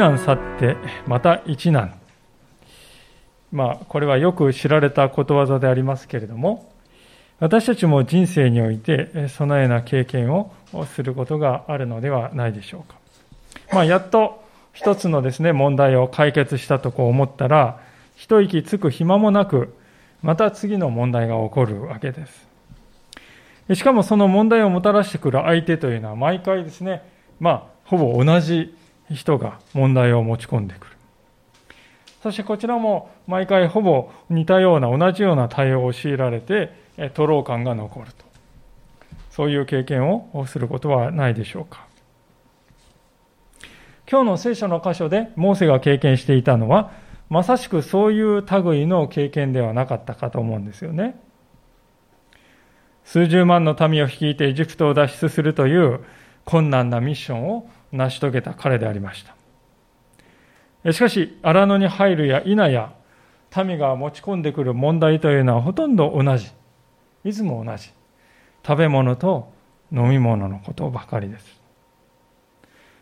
難去ってまた一難まあこれはよく知られたことわざでありますけれども私たちも人生においてそのような経験をすることがあるのではないでしょうか。まあ、やっと一つのですね問題を解決したとこう思ったら一息つく暇もなくまた次の問題が起こるわけです。しかもその問題をもたらしてくる相手というのは毎回ですね、まあ、ほぼ同じ人が問題を持ち込んでくる。そしてこちらも毎回ほぼ似たような同じような対応を強いられて、徒労感が残ると。そういう経験をすることはないでしょうか。今日の聖書の箇所でモーセが経験していたのは、まさしくそういう類の経験ではなかったかと思うんですよね。数十万の民を率いてエジプトを脱出するという困難なミッションを成し遂げた彼でありました。しかし、荒野に入るや否や、民が持ち込んでくる問題というのはほとんど同じ。いつも同じ。食べ物と飲み物のことばかりです。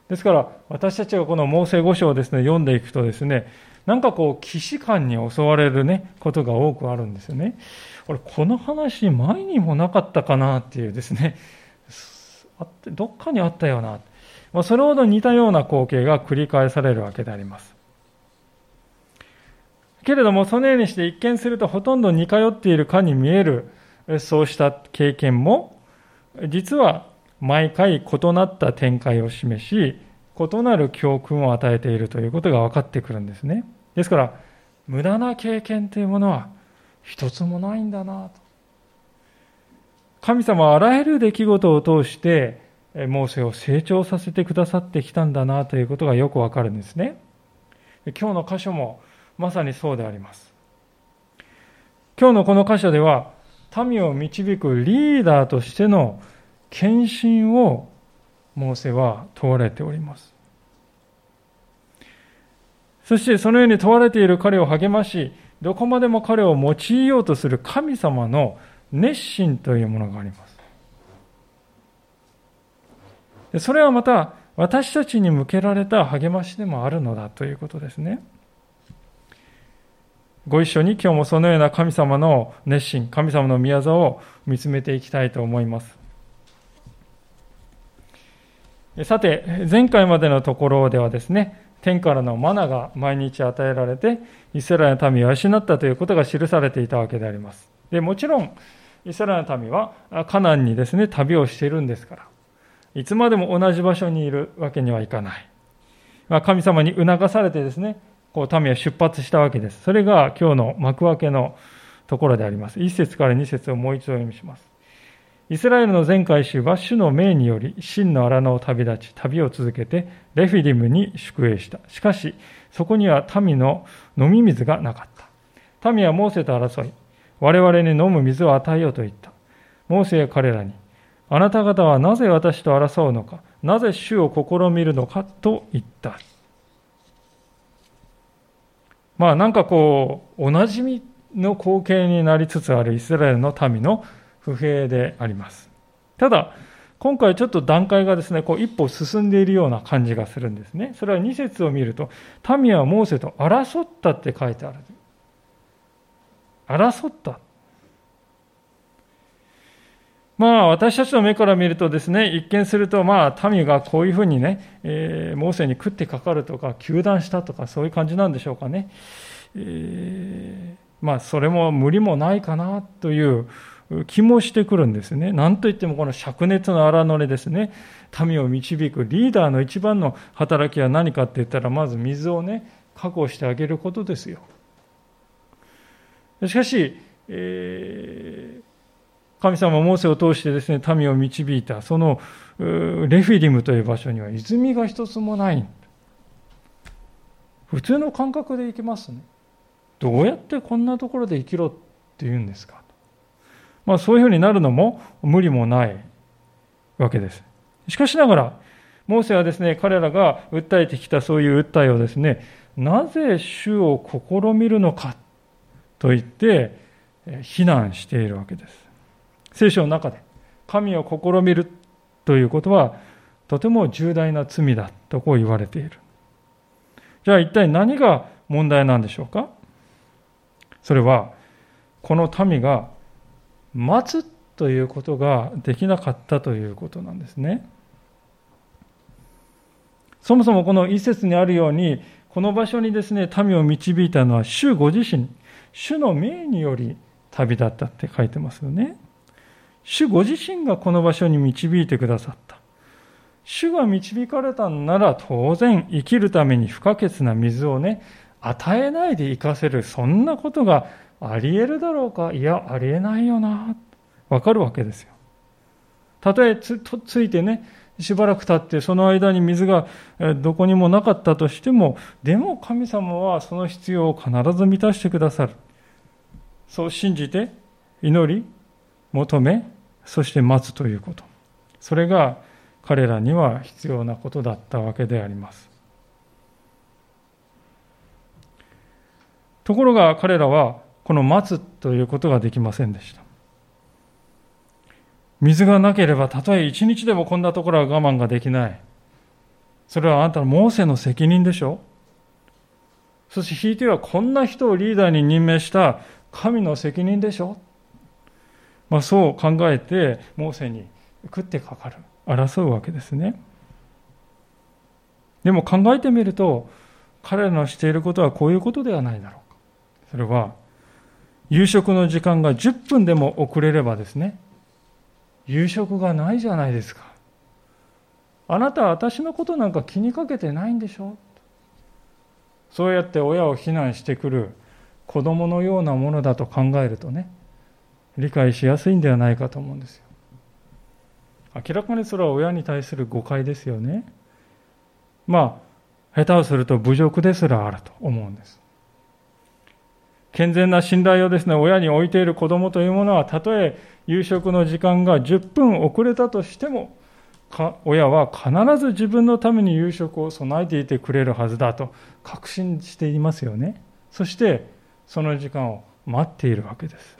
ですから、私たちがこの猛省五章をですね、読んでいくとですね、なんかこう、既視感に襲われるね、ことが多くあるんですよね。俺、この話、前にもなかったかなっていうですね、どっかにあったよな。まあ、それほど似たような光景が繰り返されるわけであります。けれども、そのようにして一見するとほとんど似通っているかに見える、そうした経験も、実は毎回異なった展開を示し、異なる教訓を与えているということが分かってくるんですね。ですから、無駄な経験というものは一つもないんだなと。神様はあらゆる出来事を通して、モーセを成長させてくださってきたんだなということがよくわかるんですね。今日の箇所もまさにそうであります。今日のこの箇所では、民を導くリーダーとしての献身をモーセは問われております。そしてそのように問われている彼を励まし、どこまでも彼を用いようとする神様の熱心というものがあります。それはまた私たちに向けられた励ましでもあるのだということですね。ご一緒に今日もそのような神様の熱心、神様の宮沢を見つめていきたいと思います。さて、前回までのところではですね、天からのマナが毎日与えられて、イスラエルの民を養ったということが記されていたわけであります。でもちろん、イスラエルの民はカナンにですね、旅をしているんですから、いつまでも同じ場所にいるわけにはいかない。まあ、神様に促されてですね、こう民は出発したわけです。それが今日の幕開けのところであります。1節から2節をもう一度読みします。イスラエルの全回収は主の命により真の荒野を旅立ち旅を続けてレフィディムに宿営したしかしそこには民の飲み水がなかった民はモーセと争い我々に飲む水を与えようと言ったモーセや彼らにあなた方はなぜ私と争うのか？なぜ主を試みるのかと言ったまあなんかこうおなじみの光景になりつつあるイスラエルの民の不平であります。ただ、今回ちょっと段階がですね、こう一歩進んでいるような感じがするんですね。それは2節を見ると、民はモーセと争ったって書いてある。争った。まあ私たちの目から見るとですね、一見するとまあ民がこういうふうにね、えー、モーセに食ってかかるとか、糾弾したとかそういう感じなんでしょうかね。えー、まあそれも無理もないかなという気もしてくるんですね。なんといってもこの灼熱の荒野でですね、民を導くリーダーの一番の働きは何かって言ったら、まず水をね、確保してあげることですよ。しかし、えー、神様モーセを通してですね、民を導いた、そのレフィディムという場所には泉が一つもない。普通の感覚で行けますね。どうやってこんなところで生きろって言うんですかまあ、そういうふうになるのも無理もないわけです。しかしながら、モーセはですね、彼らが訴えてきたそういう訴えをですね、なぜ主を試みるのかと言って非難しているわけです。聖書の中で神を試みるということはとても重大な罪だとこう言われている。じゃあ一体何が問題なんでしょうか？それは、この民が待つということができなかったということなんですね。そもそもこの一節にあるように、この場所にですね、民を導いたのは主ご自身、主の命により旅立ったって書いてますよね。主ご自身がこの場所に導いてくださった。主が導かれたんなら当然生きるために不可欠な水をね、与えないで生かせる、そんなことがあり得るだろうかいや、ありえないよな。わかるわけですよ。たとえついてね、しばらく経ってその間に水がどこにもなかったとしても、でも神様はその必要を必ず満たしてくださる。そう信じて、祈り、求め、そして待つということ。それが彼らには必要なことだったわけであります。ところが彼らはこの待つということができませんでした。水がなければたとえ一日でもこんなところは我慢ができない。それはあなたのモーセの責任でしょそして引いてはこんな人をリーダーに任命した神の責任でしょまあ、そう考えてモーセに食ってかかる争うわけですね。でも考えてみると彼らのしていることはこういうことではないだろう。かそれは夕食の時間が10分でも遅れればですね。夕食がないじゃないですか。あなたは私のことなんか気にかけてないんでしょそうやって親を非難してくる子供のようなものだと考えるとね理解しやすいんではないかと思うんですよ。明らかにそれは親に対する誤解ですよね。まあ下手をすると侮辱ですらあると思うんです。健全な信頼をですね親に置いている子供というものはたとえ夕食の時間が10分遅れたとしても親は必ず自分のために夕食を備えていてくれるはずだと確信していますよね。そしてその時間を待っているわけです。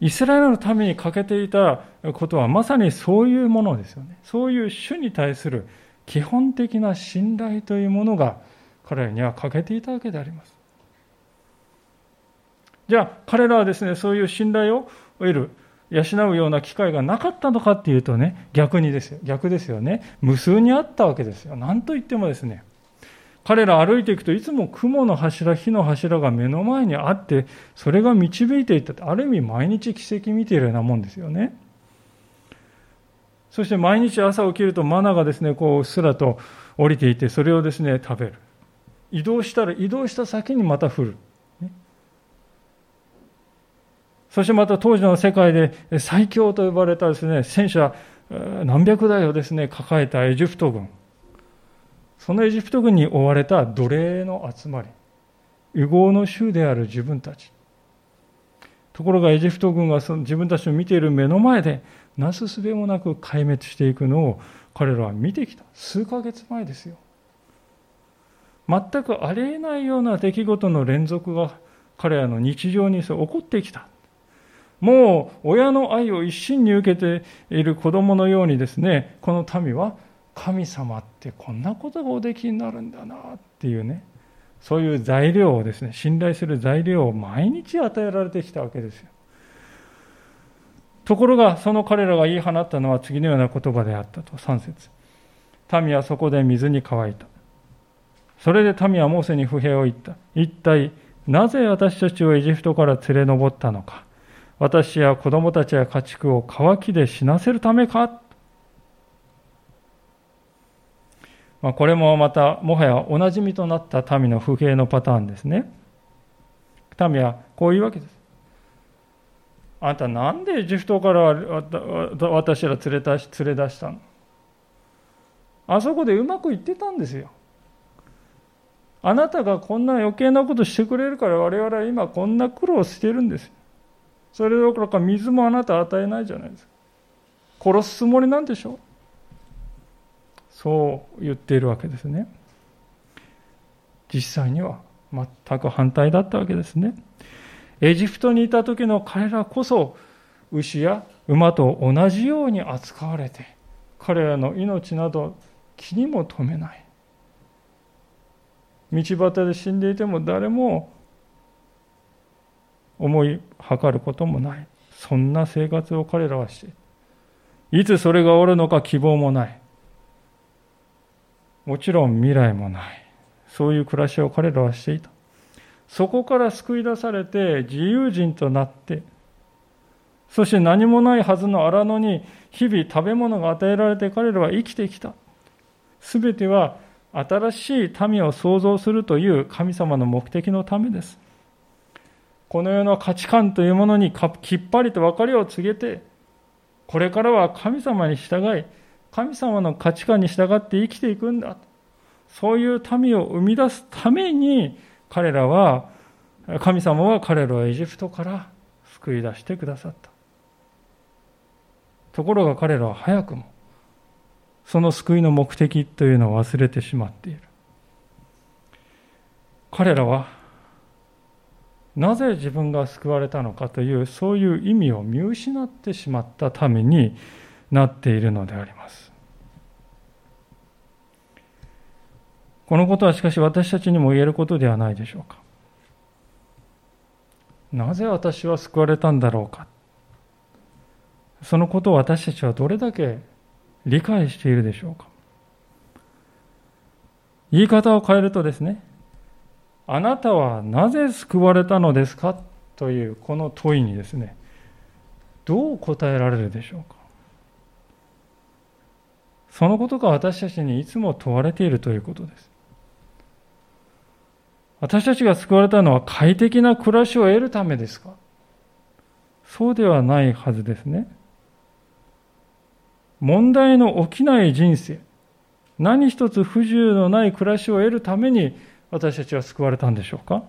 イスラエルのために欠けていたことはまさにそういうものですよね。そういう主に対する基本的な信頼というものが彼らには欠けていたわけであります。じゃあ彼らはですね、そういう信頼を得る、養うような機会がなかったのかっていうとね、逆にですよ。逆ですよね。無数にあったわけですよ。なんといってもですね、彼ら歩いていくといつも雲の柱、火の柱が目の前にあって、それが導いていった、ある意味毎日奇跡見ているようなもんですよね。そして毎日朝起きるとマナがですね、こううっすらと降りていて、それをですね、食べる。移動したら移動した先にまた降る。そしてまた当時の世界で最強と呼ばれたですね、戦車何百台をですね、抱えたエジプト軍。そのエジプト軍に追われた奴隷の集まり、烏合の衆である自分たち。ところがエジプト軍がその自分たちの見ている目の前で、なすすべもなく壊滅していくのを彼らは見てきた。数ヶ月前ですよ。全くありえないような出来事の連続が彼らの日常に起こってきた。もう親の愛を一心に受けている子供のようにですね、この民は神様ってこんなことがおできになるんだなっていうね。そういう材料をですね信頼する材料を毎日与えられてきたわけですよ。ところがその彼らが言い放ったのは次のような言葉であったと。3節。民はそこで水に乾いた。それで民はモーセに不平を言った。一体なぜ私たちをエジプトから連れ上ったのか。私や子供たちや家畜を乾きで死なせるためか。まあ、これもまたもはやおなじみとなった民の不平のパターンですね。民はこういうわけです。あんたなんでエジプトから私ら連れ出し連れ出したの？あそこでうまくいってたんですよ。あなたがこんな余計なことしてくれるから我々は今こんな苦労してるんです。それどころか水もあなた与えないじゃないですか。殺すつもりなんでしょ？うそう言っているわけですね。実際には全く反対だったわけですね。エジプトにいた時の彼らこそ牛や馬と同じように扱われて彼らの命など気にも留めない道端で死んでいても誰も思い計ることもない。そんな生活を彼らはしていつそれがおるのか希望もない。もちろん未来もない。そういう暮らしを彼らはしていた。そこから救い出されて自由人となって、そして何もないはずの荒野に日々食べ物が与えられて彼らは生きてきた。すべては新しい民を創造するという神様の目的のためです。この世の価値観というものにきっぱりと別れを告げて、これからは神様に従い、神様の価値観に従って生きていくんだ。そういう民を生み出すために、彼らは、神様は彼らをエジプトから救い出してくださった。ところが彼らは早くも、その救いの目的というのを忘れてしまっている。彼らはなぜ自分が救われたのかというそういう意味を見失ってしまったためになっているのであります。このことはしかし私たちにも言えることではないでしょうか。なぜ私は救われたんだろうか。そのことを私たちはどれだけ理解しているでしょうか。言い方を変えるとですねあなたはなぜ救われたのですかというこの問いにですね、どう答えられるでしょうか。そのことが私たちにいつも問われているということです。私たちが救われたのは快適な暮らしを得るためですか？そうではないはずですね。問題の起きない人生、何一つ不自由のない暮らしを得るために私たちは救われたんでしょうか？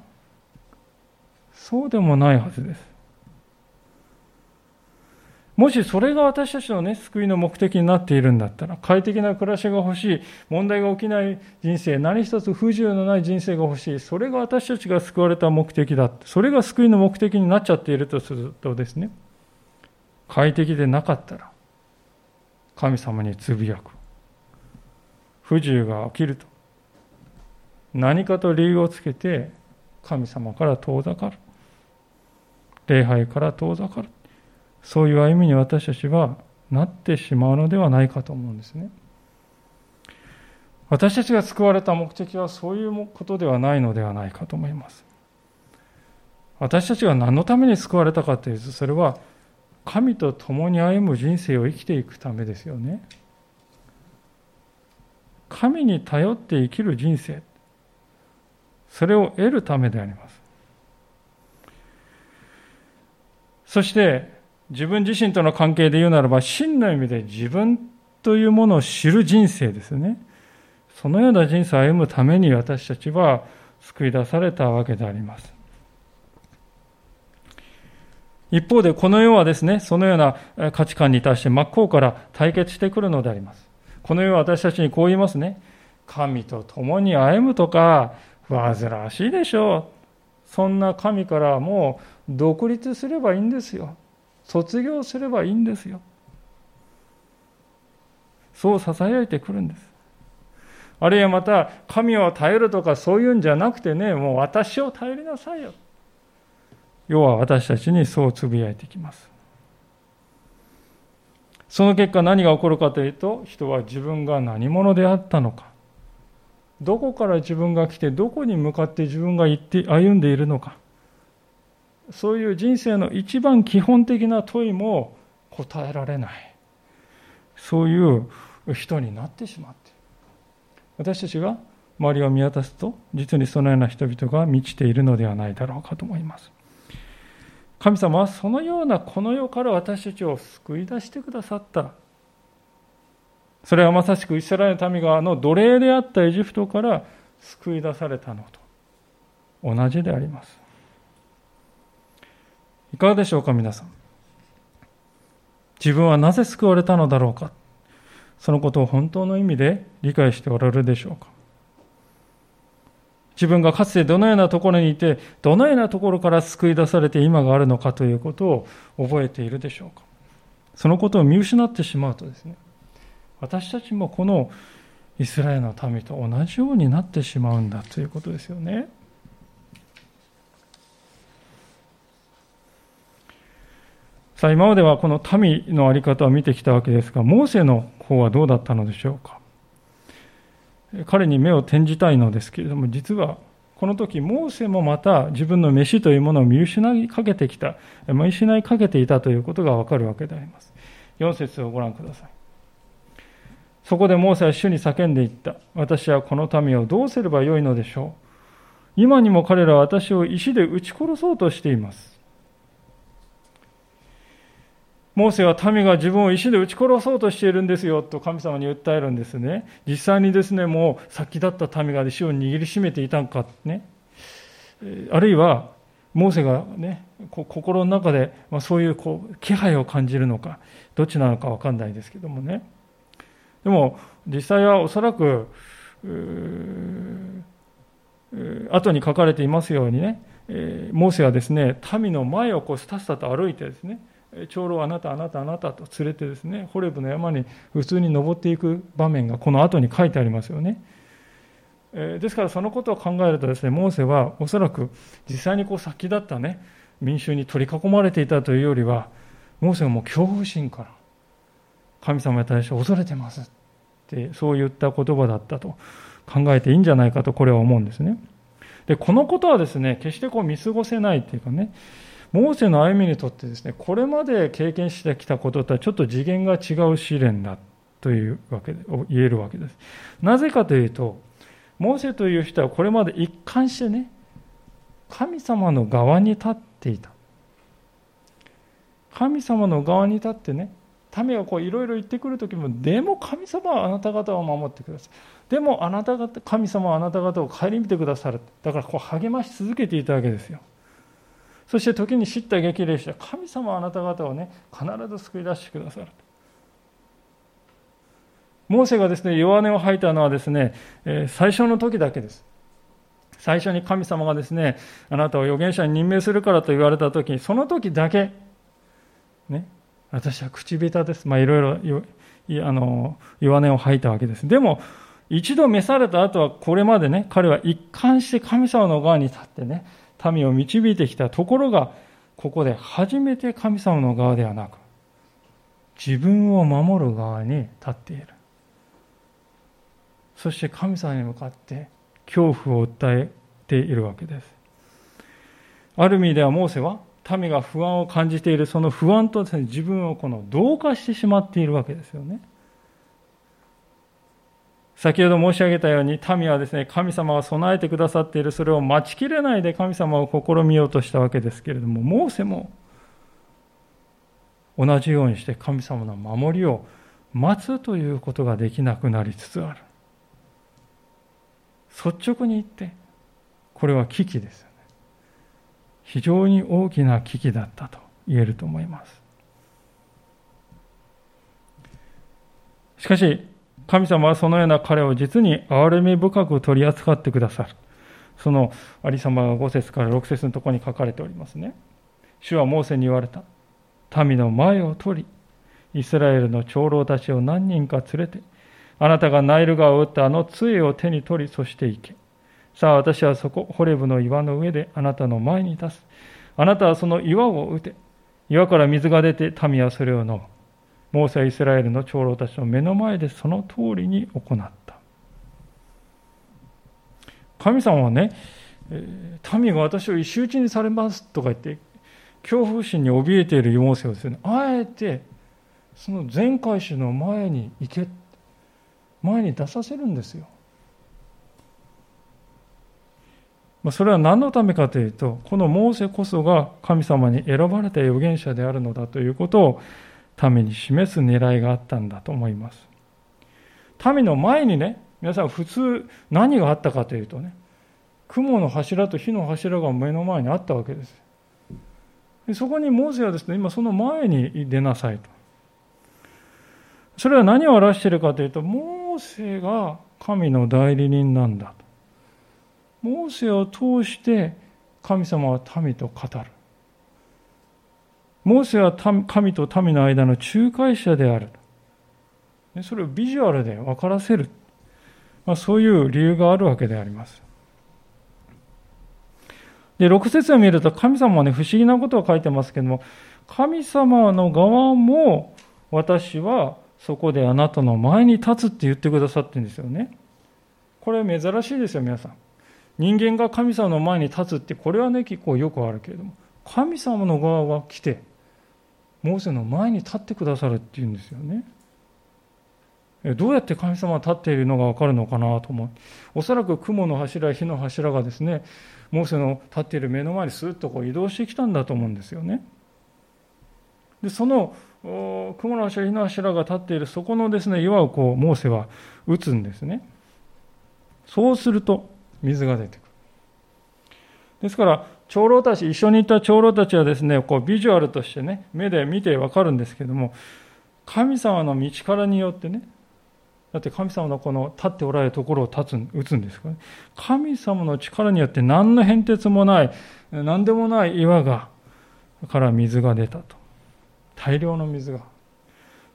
そうでもないはずです。もしそれが私たちのね、救いの目的になっているんだったら、快適な暮らしが欲しい、問題が起きない人生、何一つ不自由のない人生が欲しい、それが私たちが救われた目的だ。それが救いの目的になっちゃっているとするとですね、快適でなかったら、神様につぶやく。不自由が起きると。何かと理由をつけて神様から遠ざかる礼拝から遠ざかるそういう歩みに私たちはなってしまうのではないかと思うんですね。私たちが救われた目的はそういうことではないのではないかと思います。私たちが何のために救われたかというとそれは神と共に歩む人生を生きていくためですよね。神に頼って生きる人生。それを得るためであります。そして自分自身との関係で言うならば真の意味で自分というものを知る人生ですね。そのような人生を歩むために私たちは救い出されたわけであります。一方でこの世はですね、そのような価値観に対して真っ向から対決してくるのであります。この世は私たちにこう言いますね。神と共に歩むとか、煩わしいでしょう。そんな神からもう独立すればいいんですよ。卒業すればいいんですよ。そう囁いてくるんです。あるいはまた、神を頼るとかそういうんじゃなくてね、もう私を頼りなさいよ。要は私たちにそうつぶやいてきます。その結果何が起こるかというと、人は自分が何者であったのか、どこから自分が来てどこに向かって自分が行って歩んでいるのかそういう人生の一番基本的な問いも答えられない。そういう人になってしまって私たちが周りを見渡すと実にそのような人々が満ちているのではないだろうかと思います。神様はそのようなこの世から私たちを救い出してくださった。それはまさしくイスラエルの民があの奴隷であったエジプトから救い出されたのと同じであります。いかがでしょうか、皆さん。自分はなぜ救われたのだろうか。そのことを本当の意味で理解しておられるでしょうか。自分がかつてどのようなところにいて、どのようなところから救い出されて今があるのかということを覚えているでしょうか。そのことを見失ってしまうとですね、私たちもこのイスラエルの民と同じようになってしまうんだということですよね。さあ今まではこの民の在り方を見てきたわけですが、モーセの方はどうだったのでしょうか？彼に目を転じたいのですけれども、実はこの時、モーセもまた自分の飯というものを見失いかけてきた、見失いかけていたということがわかるわけであります。4節をご覧ください。そこでモーセは主に叫んでいった。私はこの民をどうすればよいのでしょう？今にも彼らは私を石で撃ち殺そうとしています。モーセは民が自分を石で撃ち殺そうとしているんですよと神様に訴えるんですね。実際にですね、もう先立った民が石を握りしめていたんかね。あるいは、モーセがね、心の中でまそういうこう気配を感じるのか、どっちなのか分かんないですけどもね。でも、実際はおそらく、後に書かれていますようにね、モーセはですね、民の前をこうスタスタと歩いてですね、長老あなたあなたあなたと連れてですねホレブの山に普通に登っていく場面がこの後に書いてありますよね。ですからそのことを考えるとですねモーセはおそらく実際にこう先立ったね民衆に取り囲まれていたというよりはモーセはもう恐怖心から神様に対して恐れてますってそういった言葉だったと考えていいんじゃないかとこれは思うんですね。でこのことはですね決してこう見過ごせないっていうかねモーセの歩みにとってですね、これまで経験してきたこととはちょっと次元が違う試練だというわけで、言えるわけです。なぜかというと、モーセという人はこれまで一貫してね、神様の側に立っていた。神様の側に立ってね、民がこういろいろ言ってくるときも、でも神様はあなた方を守ってください。でもあなた方、神様はあなた方を顧みてくださる。だからこう励まし続けていたわけですよ。そして時に知った激励して神様はあなた方をね必ず救い出してくださる。モーセがですね弱音を吐いたのはですね、最初の時だけです。最初に神様がですねあなたを預言者に任命するからと言われた時その時だけね私は口下手です。まあいろいろあの弱音を吐いたわけです。でも一度召された後はこれまでね彼は一貫して神様の側に立ってね民を導いてきたところが、ここで初めて神様の側ではなく、自分を守る側に立っている。そして神様に向かって恐怖を訴えているわけです。ある意味ではモーセは民が不安を感じているその不安とです、ね、自分をこの同化してしまっているわけですよね。先ほど申し上げたように民はですね神様が備えてくださっているそれを待ちきれないで神様を試みようとしたわけですけれどもモーセも同じようにして神様の守りを待つということができなくなりつつある。率直に言ってこれは危機ですよね。非常に大きな危機だったと言えると思います。しかし神様はそのような彼を実に憐れみ深く取り扱ってくださる。そのありさまが5節から6節のところに書かれておりますね。主はモーセに言われた。民の前を取り、イスラエルの長老たちを何人か連れて、あなたがナイル川を打ったあの杖を手に取り、そして行け。さあ私はそこ、ホレブの岩の上であなたの前に立つ。あなたはその岩を打て。岩から水が出て民はそれを飲む。モーセイスラエルの長老たちの目の前でその通りに行った。神様はね、民が私を石打ちにされますとか言って、恐怖心に怯えているモーセをですね、あえて、その全回収の前に行け、前に出させるんですよ。それは何のためかというと、このモーセこそが神様に選ばれた預言者であるのだということをために示す狙いがあったんだと思います。民の前にね、皆さん普通何があったかというとね、雲の柱と火の柱が目の前にあったわけです。でそこにモーセはですね、今その前に出なさいと。それは何を表しているかというと、モーセが神の代理人なんだと。モーセを通して神様は民と語る。モーセは神と民の間の仲介者である。それをビジュアルで分からせる。まあ、そういう理由があるわけであります。で、6節を見ると神様はね、不思議なことを書いてますけども、神様の側も私はそこであなたの前に立つって言ってくださってるんですよね。これ珍しいですよ、皆さん。人間が神様の前に立つって、これはね、結構よくあるけれども、神様の側が来て、モーセの前に立ってくださるっていうんですよね。どうやって神様が立っているのが分かるのかなと思う。おそらく雲の柱、火の柱がですね、モーセの立っている目の前にスーッとこう移動してきたんだと思うんですよね。で、その雲の柱、火の柱が立っているそこのですね、岩をこう、モーセは打つんですね。そうすると、水が出てくる。ですから、長老たち、一緒にいた長老たちはですね、こうビジュアルとしてね、目で見てわかるんですけども、神様の道からによってね、だって神様のこの立っておられるところを立つ、打つんですからね。神様の力によって何の変哲もない、何でもない岩が、から水が出たと。大量の水が。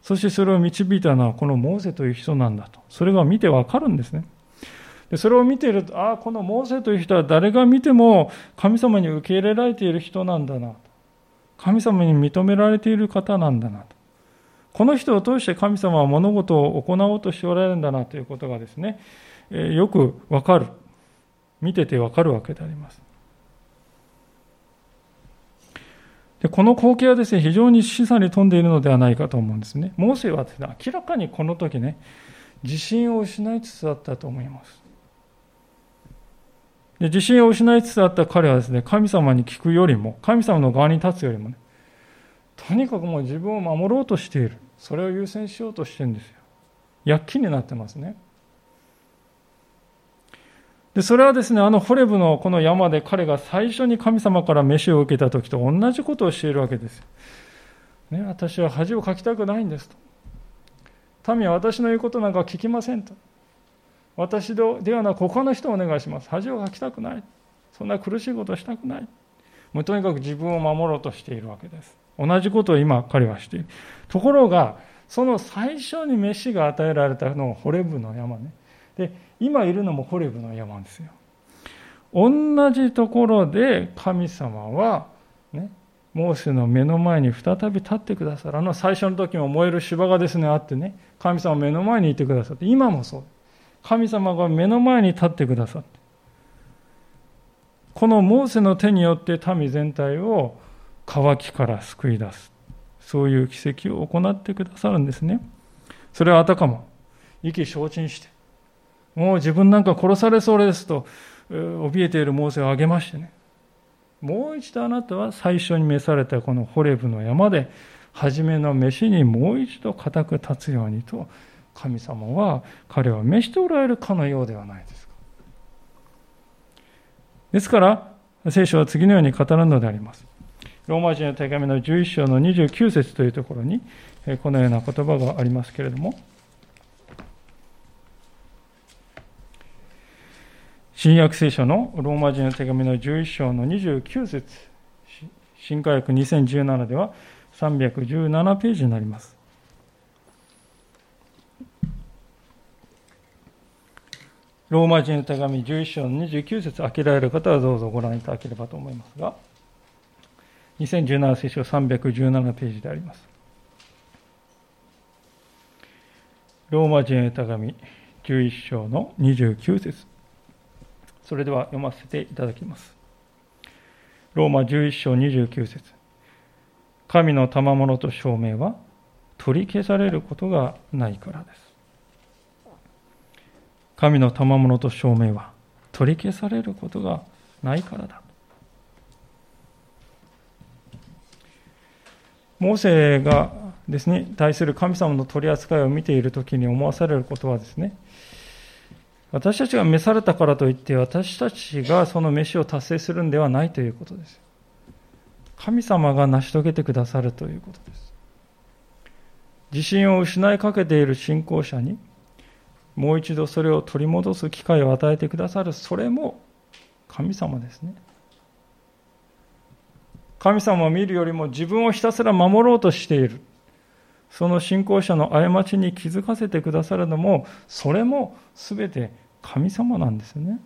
そしてそれを導いたのはこのモーセという人なんだと。それが見てわかるんですね。でそれを見ていると、ああ、このモーセという人は誰が見ても神様に受け入れられている人なんだな。神様に認められている方なんだなと。この人を通して神様は物事を行おうとしておられるんだなということがですね、えよくわかる。見ててわかるわけであります。でこの光景はですね、非常に示唆に富んでいるのではないかと思うんですね。モーセはですね、明らかにこの時ね、自信を失いつつあったと思います。で自信を失いつつあった彼はですね、神様に聞くよりも、神様の側に立つよりもね、とにかくもう自分を守ろうとしている。それを優先しようとしてるんですよ。躍起になってますね。で、それはですね、あのホレブのこの山で彼が最初に神様から飯を受けた時と同じことをしているわけですよ。ね、私は恥をかきたくないんですと。民は私の言うことなんか聞きませんと。私ではなく他の人をお願いします。恥をかきたくない。そんな苦しいことをしたくない。もうとにかく自分を守ろうとしているわけです。同じことを今彼はしている。ところが、その最初に飯が与えられたのがホレブの山ね。で、今いるのもホレブの山ですよ。同じところで神様は、ね、モーセの目の前に再び立ってくださる。あの最初の時も燃える芝がですね、あってね、神様目の前にいてくださって、今もそう。神様が目の前に立ってくださってこのモーセの手によって民全体を渇きから救い出す。そういう奇跡を行ってくださるんですね。それはあたかも意気消沈してもう自分なんか殺されそうですと怯えているモーセを挙げましてね。もう一度あなたは最初に召されたこのホレブの山で初めの飯にもう一度固く立つようにと神様は彼は召しておられるかのようではないですか。ですから、聖書は次のように語るのであります。ローマ人の手紙の11章の29節というところに、このような言葉がありますけれども、新約聖書のローマ人の手紙の11章の29節新科学2017では317ページになります。ローマ人の手紙11章の29節開けられる方はどうぞご覧いただければと思いますが、2017聖書317ページであります。ローマ人の手紙11章の29節それでは読ませていただきます。ローマ11章29節神の賜物と証明は取り消されることがないからです。神の賜物と証明は取り消されることがないからだ。モーセがですね、対する神様の取り扱いを見ているときに思わされることはですね、私たちが召されたからといって私たちがその召しを達成するんではないということです。神様が成し遂げてくださるということです。自信を失いかけている信仰者にもう一度それを取り戻す機会を与えてくださる、それも神様ですね。神様を見るよりも自分をひたすら守ろうとしている。その信仰者の過ちに気づかせてくださるのも、それも全て神様なんですよね。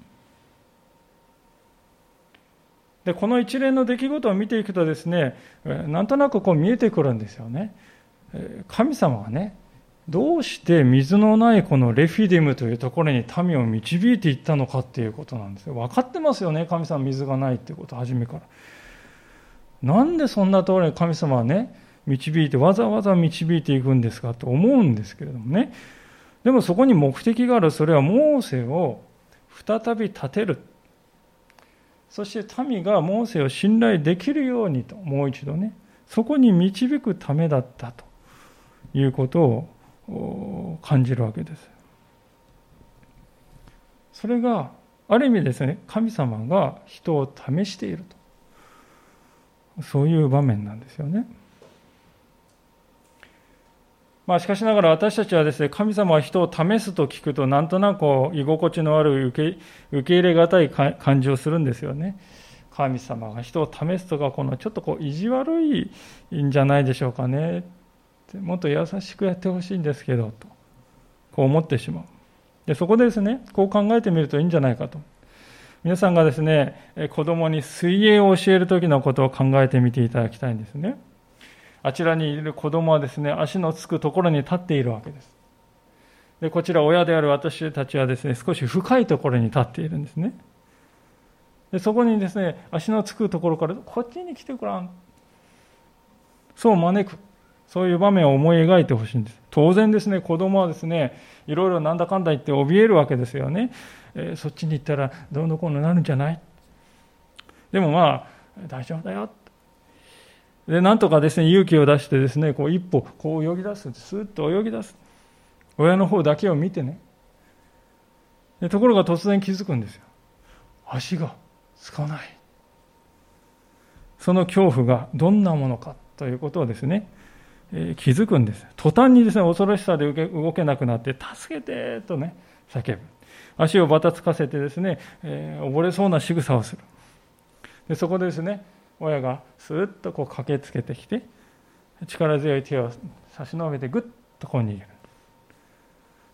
でこの一連の出来事を見ていくとですねなんとなくこう見えてくるんですよね神様はねどうして水のないこのレフィディムというところに民を導いていったのかっていうことなんです。よ分かってますよね。神様水がないっていうこと初めから。なんでそんなところに神様はね導いてわざわざ導いていくんですかと思うんですけれどもね。でもそこに目的がある。それはモーセを再び立てる。そして民がモーセを信頼できるようにと、もう一度ね、そこに導くためだったということを感じるわけです。それが、ある意味ですね、神様が人を試していると。そういう場面なんですよね。まあ、しかしながら私たちはですね、神様は人を試すと聞くと、なんとなく居心地のある受け受け入れがたい感じをするんですよね。神様が人を試すとか、このちょっとこう意地悪いんじゃないでしょうかね。もっと優しくやってほしいんですけど、と、こう思ってしまう。で、そこでですね、こう考えてみるといいんじゃないかと。皆さんがですね、子供に水泳を教える時のことを考えてみていただきたいんですね。あちらにいる子供はですね、足のつくところに立っているわけです。で、こちら親である私たちはですね、少し深いところに立っているんですね。でそこにですね、足のつくところからこっちに来てごらん。そう招く。そういう場面を思い描いてほしいんです。当然ですね、子供はですね、いろいろなんだかんだ言って怯えるわけですよね。えー、そっちに行ったらどうのこうのなるんじゃない？でもまあ、大丈夫だよ。で、なんとかですね、勇気を出してですね、こう一歩、こう泳ぎ出す。スーッと泳ぎ出す。親の方だけを見てね。でところが突然気づくんですよ。足がつかない。その恐怖がどんなものかということをですね、え、気づくんです。途端にですね、恐ろしさで動けなくなって、助けてとね、叫ぶ。足をばたつかせてですね、えー、溺れそうな仕草をする。でそこでですね、親がスーッとこう駆けつけてきて力強い手を差し伸べてぐっとこう握る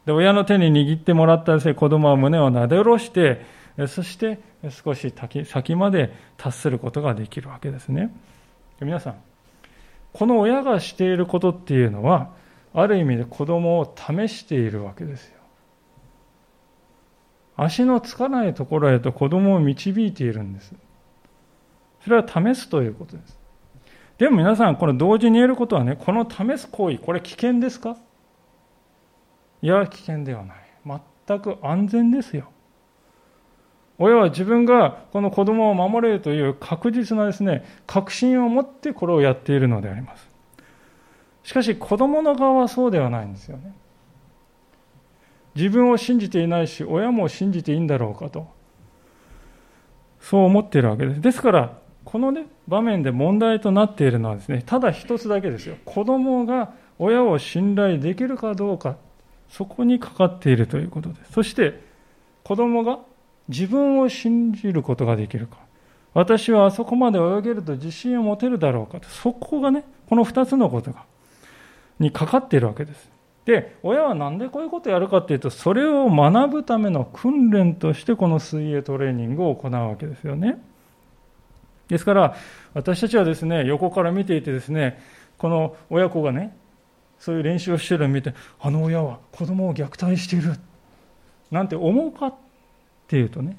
で親の手に握ってもらったですね子供は胸をなで下ろしてそして少し先まで達することができるわけですね皆さんこの親がしていることっていうのはある意味で子供を試しているわけですよ足のつかないところへと子供を導いているんですそれは試すということです。でも皆さん、これ同時に言えることはね、この試す行為、これ危険ですか？いや、危険ではない。全く安全ですよ。親は自分がこの子供を守れるという確実なですね、確信を持ってこれをやっているのであります。しかし子供の側はそうではないんですよね。自分を信じていないし、親も信じていいんだろうかと。そう思っているわけです。ですから、この、ね、場面で問題となっているのはですね、ただ一つだけですよ。子供が親を信頼できるかどうか、そこにかかっているということです。そして、子供が自分を信じることができるか。私はあそこまで泳げると自信を持てるだろうかと。そこがね、この二つのことが、にかかっているわけです。で、親は何でこういうことをやるかっていうと、それを学ぶための訓練としてこの水泳トレーニングを行うわけですよね。ですから、私たちはですね、横から見ていてですね、この親子がね、そういう練習をしてるのを見て、あの親は子供を虐待している、なんて思うかっていうとね、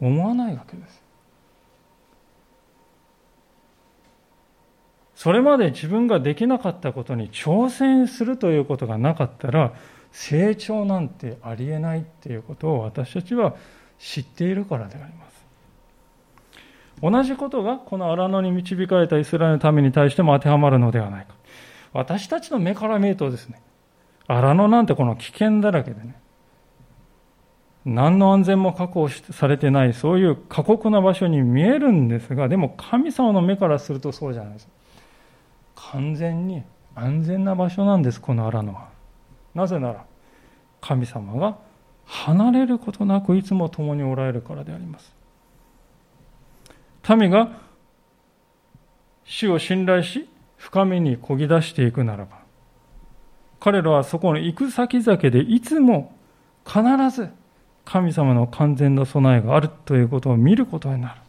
思わないわけです。それまで自分ができなかったことに挑戦するということがなかったら、成長なんてありえないっていうことを私たちは知っているからであります。同じことがこの荒野に導かれたイスラエルの民に対しても当てはまるのではないか。私たちの目から見るとですね、荒野なんてこの危険だらけでね、何の安全も確保されてない、そういう過酷な場所に見えるんですが、でも神様の目からするとそうじゃないです。完全に安全な場所なんです、この荒野は。なぜなら、神様が離れることなくいつも共におられるからであります。民が主を信頼し、深みにこぎ出していくならば、彼らはそこの行く先々でいつも必ず神様の完全な備えがあるということを見ることになる。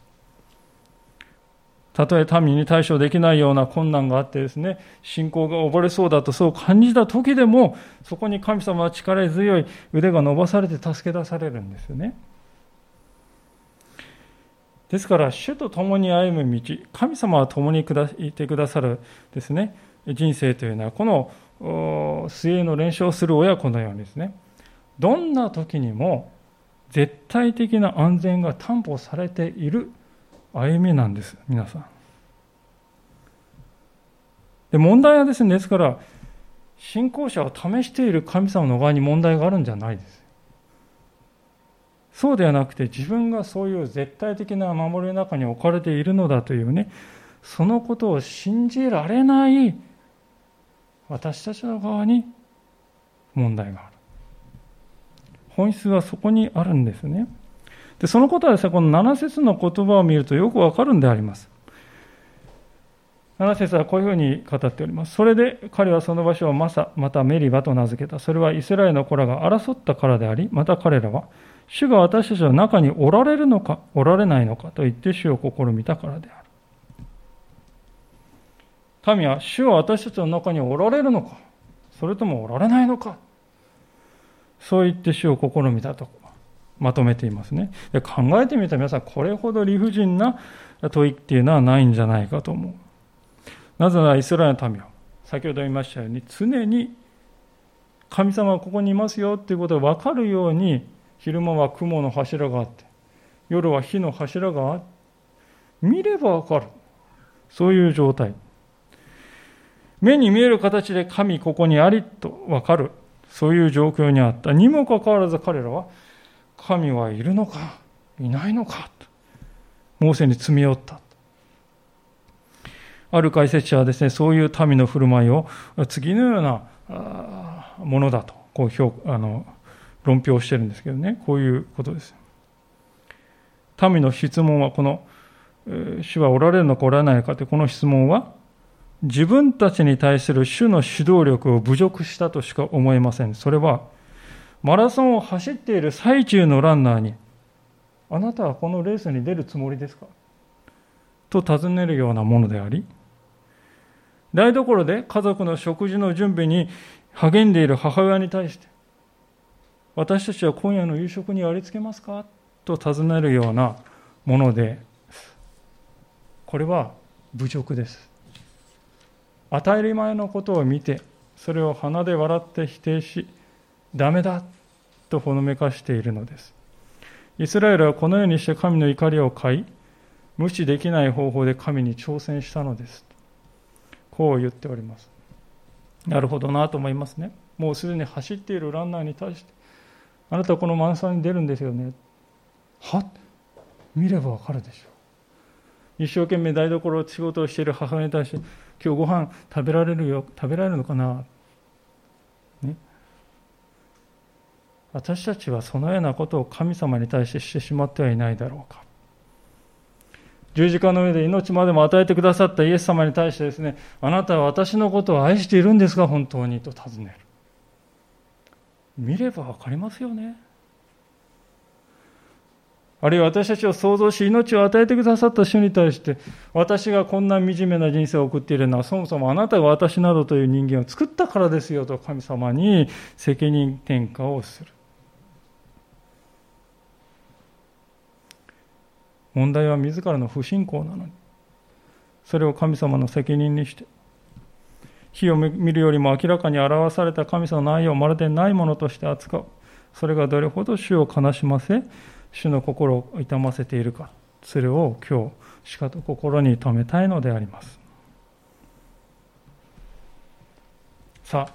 たとえ民に対処できないような困難があってですね、信仰が溺れそうだとそう感じた時でも、そこに神様は力強い腕が伸ばされて助け出されるんですよね。ですから、主と共に歩む道、神様は共にいてくださるですね、人生というのは、この末の練習をする親子のようにですね、どんな時にも絶対的な安全が担保されている歩みなんです、皆さん。で問題はですね、ですから、信仰者を試している神様の側に問題があるんじゃないです。そうではなくて、自分がそういう絶対的な守りの中に置かれているのだというね、そのことを信じられない私たちの側に問題がある。本質はそこにあるんですね。でそのことはですね、この7節の言葉を見るとよくわかるんであります。7節はこういうふうに語っております。それで彼はその場所をマサ、またメリバと名付けた。それはイスラエルの子らが争ったからであり、また彼らは、主が私たちの中におられるのか、おられないのかと言って主を試みたからである。民は主は私たちの中におられるのか、それともおられないのか、そう言って主を試みたとまとめていますね。で考えてみたら皆さん、これほど理不尽な問いっていうのはないんじゃないかと思う。なぜならイスラエルの民は、先ほど言いましたように、常に神様はここにいますよっていうことが分かるように、昼間は雲の柱があって、夜は火の柱があって、見れば分かる。そういう状態。目に見える形で神ここにありと分かる。そういう状況にあった。にもかかわらず彼らは、神はいるのか、いないのか、と、モーセに詰め寄った。ある解説者はですね、そういう民の振る舞いを次のようなものだと、こう評あの論評してるんですけどね、こういうことです。民の質問は、この、主はおられるのかおられないのかというこの質問は、自分たちに対する主の指導力を侮辱したとしか思えません。それは、マラソンを走っている最中のランナーに、あなたはこのレースに出るつもりですか？と尋ねるようなものであり、台所で家族の食事の準備に励んでいる母親に対して、私たちは今夜の夕食にありつけますか？と尋ねるようなもので、これは侮辱です。当たり前のことを見て、それを鼻で笑って否定し、ダメだとほのめかしているのです。イスラエルはこのようにして神の怒りを買い、無視できない方法で神に挑戦したのです。こう言っております。なるほどなと思いますね。もうすでに走っているランナーに対して、あなたはこのマンサに出るんですよね。はっ？見ればわかるでしょう。一生懸命台所仕事をしている母親に対して、今日ご飯食べられるよ、食べられるのかな、ね、私たちはそのようなことを神様に対してしてしまってはいないだろうか。十字架の上で命までも与えてくださったイエス様に対してですね、あなたは私のことを愛しているんですか、本当にと尋ねる。見ればわかりますよね。あるいは私たちを創造し、命を与えてくださった主に対して、私がこんな惨めな人生を送っているのは、そもそもあなたが私などという人間を作ったからですよと神様に責任転嫁をする。問題は自らの不信仰なのに、それを神様の責任にして、火を見るよりも明らかに表された神様の愛をまるでないものとして扱う。それがどれほど主を悲しませ、主の心を痛ませているか、それを今日、しかと心に留めたいのであります。さあ、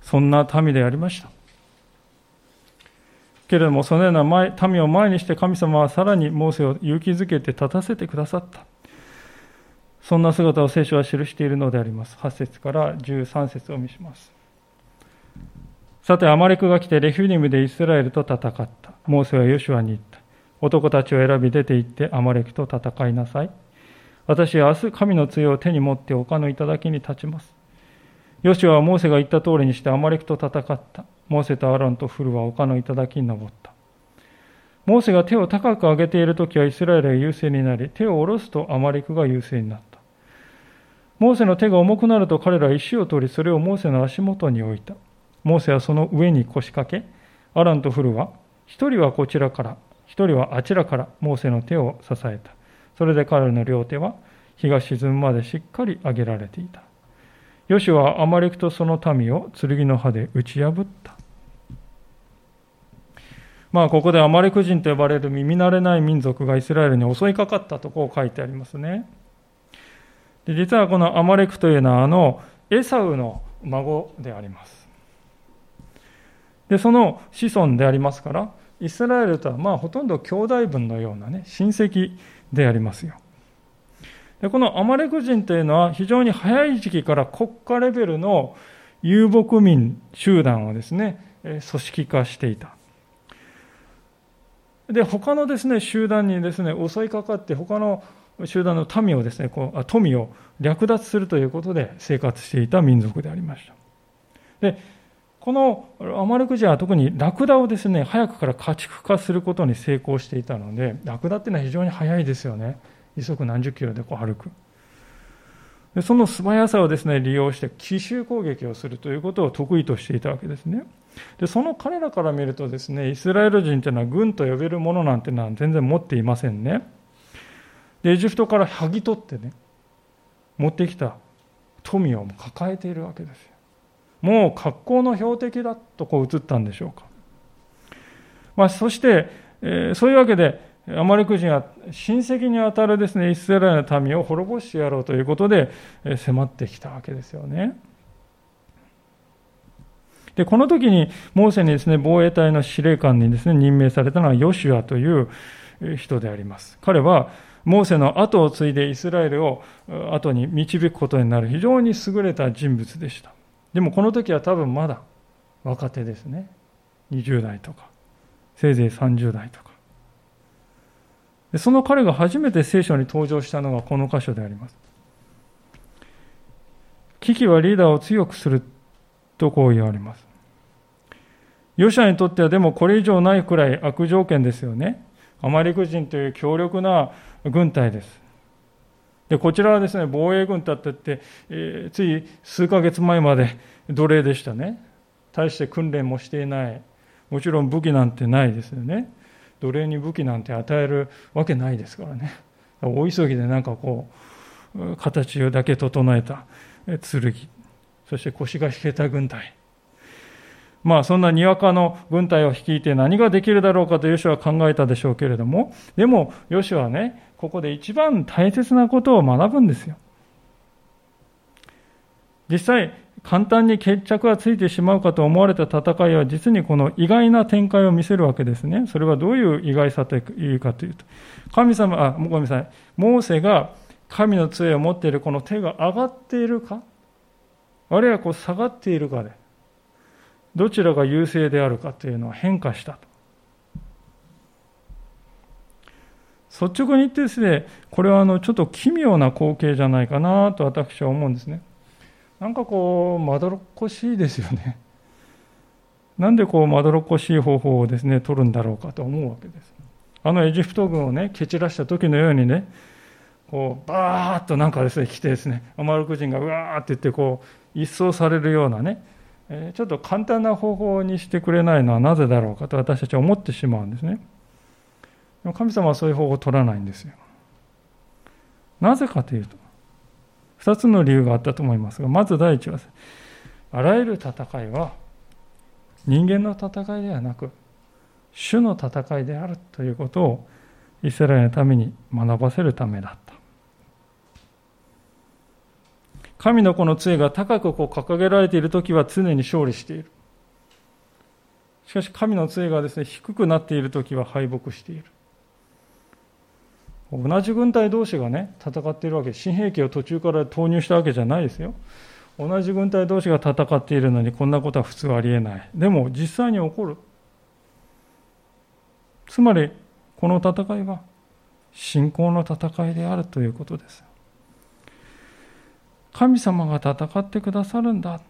そんな民でありました。けれども、そのような前民を前にして神様はさらにモーセを勇気づけて立たせてくださった。そんな姿を聖書は記しているのであります。8節から13節を見します。さて、アマレクが来てレフィニムでイスラエルと戦った。モーセはヨシュアに言った。男たちを選び出て行ってアマレクと戦いなさい。私は明日神の杖を手に持って丘の頂に立ちます。ヨシュアはモーセが言った通りにしてアマレクと戦った。モーセとアロンとフルは丘の頂に登った。モーセが手を高く上げている時はイスラエルが優勢になり、手を下ろすとアマリクが優勢になった。モーセの手が重くなると彼らは石を取り、それをモーセの足元に置いた。モーセはその上に腰掛け、アランとフルは、一人はこちらから、一人はあちらからモーセの手を支えた。それで彼らの両手は日が沈むまでしっかり上げられていた。ヨシュはアマレクとその民を剣の刃で打ち破った。まあ、ここでアマレク人と呼ばれる耳慣れない民族がイスラエルに襲いかかったとこう書いてありますね。で実はこのアマレクというのはあのエサウの孫であります。で、その子孫でありますから、イスラエルとはまあほとんど兄弟分のようなね、親戚でありますよ。でこのアマレク人というのは非常に早い時期から国家レベルの遊牧民集団をですね、組織化していた。で、他のですね、集団にですね、襲いかかって、他の集団の民をですね、こう富を略奪するということで生活していた民族でありました。で、このアマレク人は特にラクダをですね、早くから家畜化することに成功していたので、ラクダっていうのは非常に速いですよね。時速何十キロでこう歩く。でその素早さをですね、利用して奇襲攻撃をするということを得意としていたわけですね。で、その彼らから見るとですね、イスラエル人というのは軍と呼べるものなんてのは全然持っていませんね。で、エジプトから剥ぎ取ってね、持ってきた富を抱えているわけです。もう格好の標的だとこう映ったんでしょうか。まあ、そして、えー、そういうわけで、アマレク人は親戚にあたるですね、イスラエルの民を滅ぼしてやろうということで迫ってきたわけですよね。で、この時にモーセにですね、防衛隊の司令官にですね、任命されたのはヨシュアという人であります。彼は、モーセの後を継いでイスラエルを後に導くことになる非常に優れた人物でした。でもこの時は多分まだ若手ですね。20代とか、せいぜい30代とかで。その彼が初めて聖書に登場したのがこの箇所であります。危機はリーダーを強くするとこう言われます。ヨシャにとってはでもこれ以上ないくらい悪条件ですよね。アマリク人という強力な軍隊です。でこちらはですね、防衛軍だってって、えー、つい数ヶ月前まで奴隷でしたね。大して訓練もしていない。もちろん武器なんてないですよね。奴隷に武器なんて与えるわけないですからね。大急ぎでなんかこう、形だけ整えた剣。そして腰が引けた軍隊。まあそんなにわかの軍隊を率いて何ができるだろうかとヨシュは考えたでしょうけれども、でもヨシュはね、ここで一番大切なことを学ぶんですよ。実際、簡単に決着がついてしまうかと思われた戦いは実にこの意外な展開を見せるわけですね。それはどういう意外さというかというと、神様、あ、ごめんなさい、モーセが神の杖を持っているこの手が上がっているか、あるいはこう下がっているかで、どちらが優勢であるかというのは変化したと。率直に言ってですね、これはあのちょっと奇妙な光景じゃないかなと私は思うんですね。なんかこう、まどろっこしいですよね。なんでこう、まどろっこしい方法をですね、取るんだろうかと思うわけです。あのエジプト軍をね、蹴散らした時のようにね、こう、バーッとなんかですね、来てですね、アマルク人がうわーって言って、こう、一掃されるようなね、ちょっと簡単な方法にしてくれないのはなぜだろうかと私たちは思ってしまうんですね。でも神様はそういう方法を取らないんですよ。なぜかというと、2つの理由があったと思いますが、まず第一は、あらゆる戦いは人間の戦いではなく、主の戦いであるということをイスラエルのために学ばせるためだった。神の子の杖が高くこう掲げられているときは常に勝利している。しかし神の杖がですね、低くなっているときは敗北している。同じ軍隊同士がね、戦っているわけ新兵器を途中から投入したわけじゃないですよ。同じ軍隊同士が戦っているのにこんなことは普通ありえない。でも実際に起こる。つまり、この戦いは信仰の戦いであるということです。神様が戦ってくださるんだ。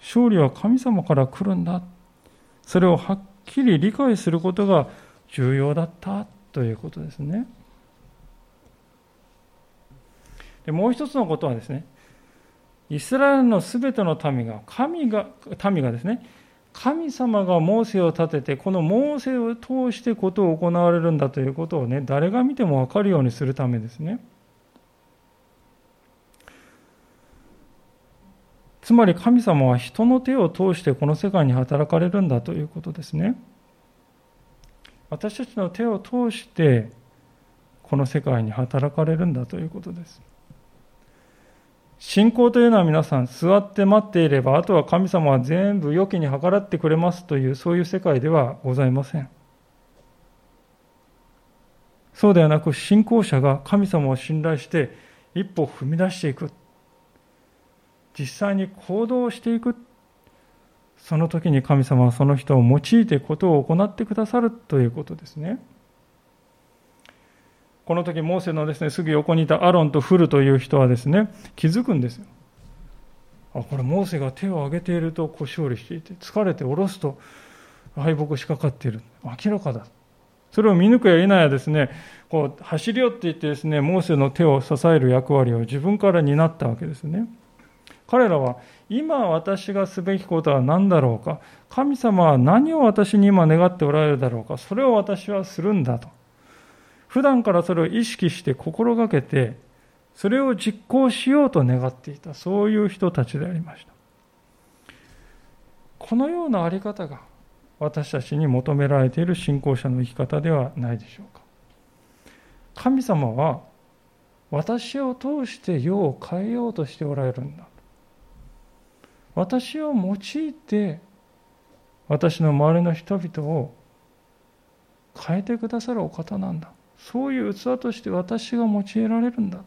勝利は神様から来るんだ。それをはっきり理解することが重要だったということですね。でもう一つのことはですね、イスラエルのすべての民が、神が、民がですね、神様がモーセを立てて、このモーセを通してことを行われるんだということをね、誰が見ても分かるようにするためですね。つまり神様は人の手を通してこの世界に働かれるんだということですね。私たちの手を通してこの世界に働かれるんだということです。信仰というのは皆さん、座って待っていれば、あとは神様は全部良きに計らってくれますという、そういう世界ではございません。そうではなく、信仰者が神様を信頼して、一歩踏み出していく。実際に行動していく。その時に神様はその人を用いてことを行ってくださるということですね。この時モーセのですねすぐ横にいたアロンとフルという人はですね気づくんですよ。あこれモーセが手を挙げているとこう勝利していて疲れて下ろすと敗北しかかっている。明らかだ。それを見抜くや否やですねこう走り寄っていってですねモーセの手を支える役割を自分から担ったわけですね。彼らは今私がすべきことは何だろうか。神様は何を私に今願っておられるだろうか。それを私はするんだと。普段からそれを意識して心がけて、それを実行しようと願っていた、そういう人たちでありました。このようなあり方が私たちに求められている信仰者の生き方ではないでしょうか。神様は私を通して世を変えようとしておられるんだ。私を用いて私の周りの人々を変えてくださるお方なんだ。そういう器として私が用いられるんだ。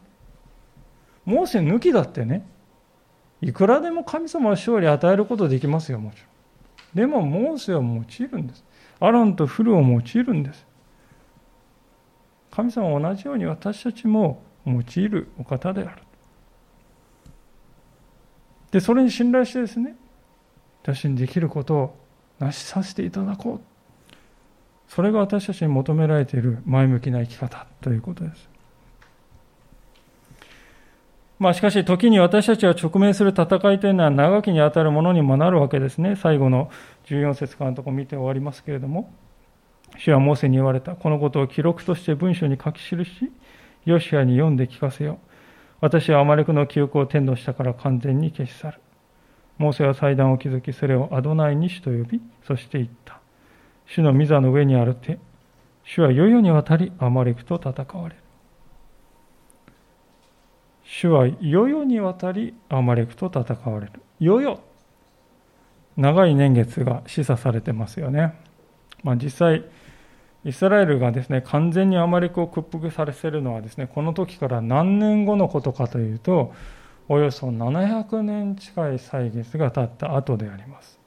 モーセ抜きだってね、いくらでも神様は勝利与えることできますよ、もちろん。でも、モーセは用いるんです。アロンとフルを用いるんです。神様は同じように私たちも用いるお方である。で、それに信頼してですね、私にできることを成しさせていただこう。それが私たちに求められている前向きな生き方ということです。まあしかし時に私たちが直面する戦いというのは長きにあたるものにもなるわけですね。最後の14節からのところ見て終わりますけれども、主はモーセに言われた。このことを記録として文書に書き記し、ヨシアに読んで聞かせよう。私はアマレクの記憶を天の下から完全に消し去る。モーセは祭壇を築き、それをアドナイニシと呼び、そして言った。主の御座の上にある手、主は世々にわたりアマレクと戦われる。主は世々にわたりアマレクと戦われる。世々。長い年月が示唆されてますよね。まあ、実際、イスラエルがですね、完全にアマレクを屈服させるのはですね、この時から何年後のことかというと、およそ700年近い歳月が経った後であります。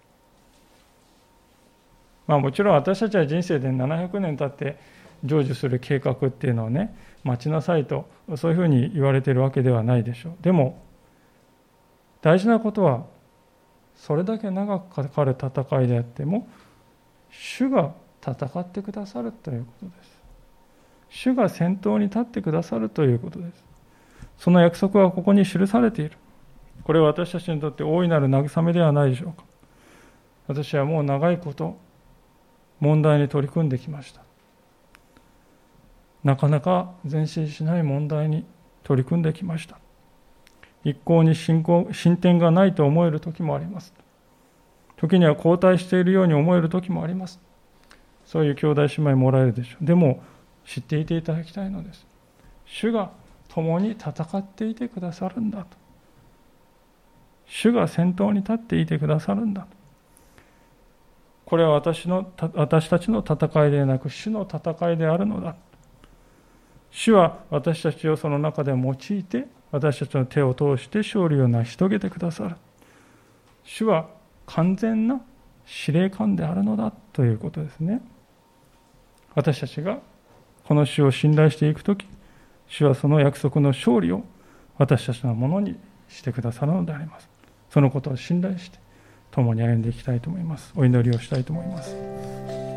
まあ、もちろん私たちは人生で700年経って成就する計画っていうのをね待ちなさいとそういうふうに言われてるわけではないでしょう。でも大事なことはそれだけ長くかかる戦いであっても主が戦ってくださるということです。主が先頭に立ってくださるということです。その約束はここに記されている。これは私たちにとって大いなる慰めではないでしょうか。私はもう長いこと問題に取り組んできました。なかなか前進しない問題に取り組んできました。一向に進行進展がないと思える時もあります。時には後退しているように思える時もあります。そういう兄弟姉妹もらえるでしょう。でも知っていていただきたいのです。主が共に戦っていてくださるんだと。主が先頭に立っていてくださるんだと。これは私の私たちの戦いではなく主の戦いであるのだ。主は私たちをその中で用いて私たちの手を通して勝利を成し遂げてくださる。主は完全な司令官であるのだということですね。私たちがこの主を信頼していく時主はその約束の勝利を私たちのものにしてくださるのであります。そのことを信頼して共に歩んでいきたいと思います。お祈りをしたいと思います。